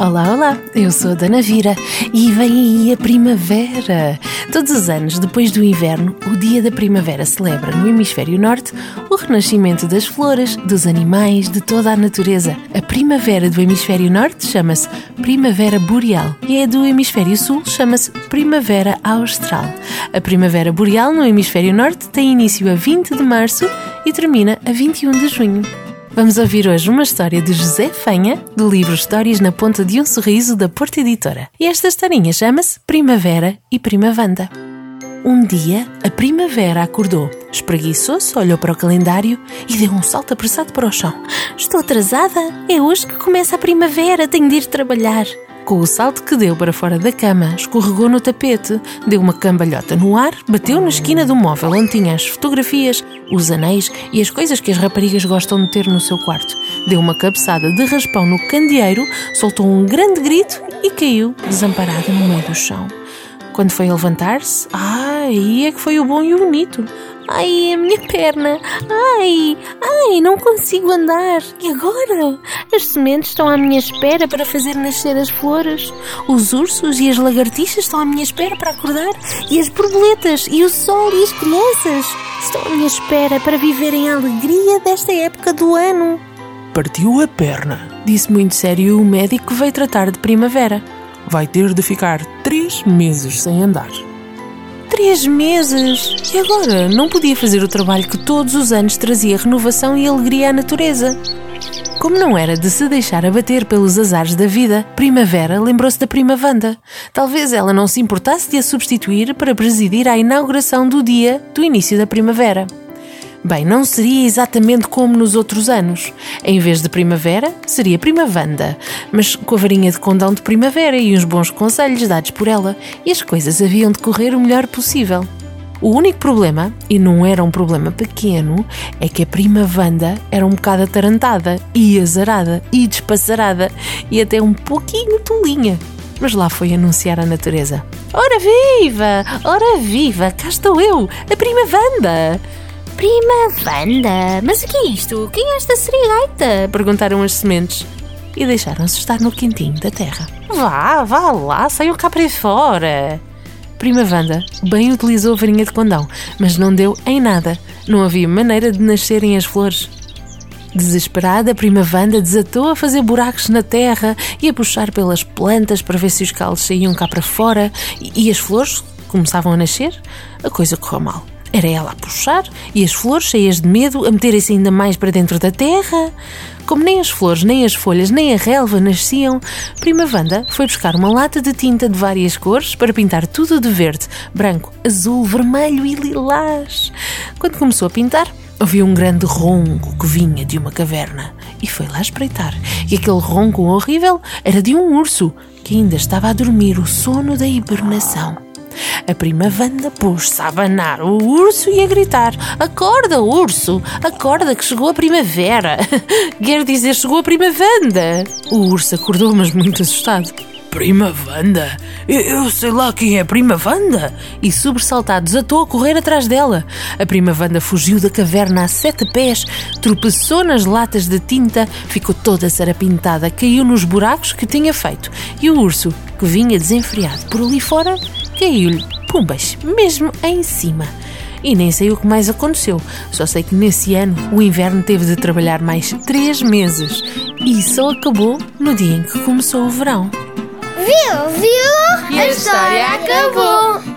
Olá, olá, eu sou a Dana Vira e vem aí a primavera. Todos os anos, depois do inverno, o dia da primavera celebra no hemisfério norte o renascimento das flores, dos animais, de toda a natureza. A primavera do hemisfério norte chama-se Primavera Boreal e a do hemisfério sul chama-se Primavera Austral. A Primavera Boreal no hemisfério norte tem início a 20 de março e termina a 21 de junho. Vamos ouvir hoje uma história de José Fanha, do livro Histórias na Ponta de um Sorriso, da Porta Editora. E esta historinha chama-se Primavera e Primavanda. Um dia, a primavera acordou, espreguiçou-se, olhou para o calendário e deu um salto apressado para o chão. Estou atrasada? É hoje que começa a primavera, tenho de ir trabalhar. Com o salto que deu para fora da cama, escorregou no tapete, deu uma cambalhota no ar, bateu na esquina do móvel onde tinha as fotografias, os anéis e as coisas que as raparigas gostam de ter no seu quarto. Deu uma cabeçada de raspão no candeeiro, soltou um grande grito e caiu desamparada no meio do chão. Quando foi levantar-se, ai, é que foi o bom e o bonito. Ai, a minha perna! Ai, ai, não consigo andar! E agora? As sementes estão à minha espera para fazer nascer as flores. Os ursos e as lagartixas estão à minha espera para acordar. E as borboletas, e o sol e as crianças estão à minha espera para viverem a alegria desta época do ano. Partiu a perna. Disse muito sério o médico que veio tratar de primavera. Vai ter de ficar três meses sem andar. Três meses! E agora? Não podia fazer o trabalho que todos os anos trazia renovação e alegria à natureza. Como não era de se deixar abater pelos azares da vida, Primavera lembrou-se da Prima Wanda. Talvez ela não se importasse de a substituir para presidir a inauguração do dia do início da primavera. Bem, não seria exatamente como nos outros anos. Em vez de primavera, seria primavanda, mas com a varinha de condão de primavera e uns bons conselhos dados por ela, e as coisas haviam de correr o melhor possível. O único problema, e não era um problema pequeno, é que a prima Wanda era um bocado atarantada, e azarada, e despassarada, e até um pouquinho tolinha. Mas lá foi anunciar a natureza. Ora viva! Ora viva! Cá estou eu, a prima Wanda! Prima Wanda, mas o que é isto? Quem é esta serigaita? Perguntaram as sementes e deixaram-se estar no quintinho da terra. Vá, vá lá, saiu cá para fora. Prima Wanda bem utilizou a varinha de condão, mas não deu em nada. Não havia maneira de nascerem as flores. Desesperada, a prima Wanda desatou a fazer buracos na terra e a puxar pelas plantas para ver se os calos saíam cá para fora e, e as flores começavam a nascer. A coisa correu mal. Era ela a puxar e as flores, cheias de medo, a meterem-se ainda mais para dentro da terra. Como nem as flores, nem as folhas, nem a relva nasciam, Prima Wanda foi buscar uma lata de tinta de várias cores para pintar tudo de verde, branco, azul, vermelho e lilás. Quando começou a pintar, ouviu um grande ronco que vinha de uma caverna e foi lá espreitar. E aquele ronco horrível era de um urso que ainda estava a dormir o sono da hibernação. A prima Wanda pôs-se a abanar o urso e a gritar: Acorda, urso! Acorda que chegou a primavera! Quer dizer, chegou a prima Wanda! O urso acordou, mas muito assustado. Prima Wanda? Eu, eu, sei lá quem é Prima Wanda. E sobressaltado desatou a correr atrás dela. A Prima Wanda fugiu da caverna a sete pés, tropeçou nas latas de tinta, ficou toda sarapintada, caiu nos buracos que tinha feito. E o urso, que vinha desenfreado por ali fora, caiu-lhe, pumbas, mesmo em cima. E nem sei o que mais aconteceu, só sei que nesse ano o inverno teve de trabalhar mais três meses e só acabou no dia em que começou o verão. Viu, viu? E a história acabou!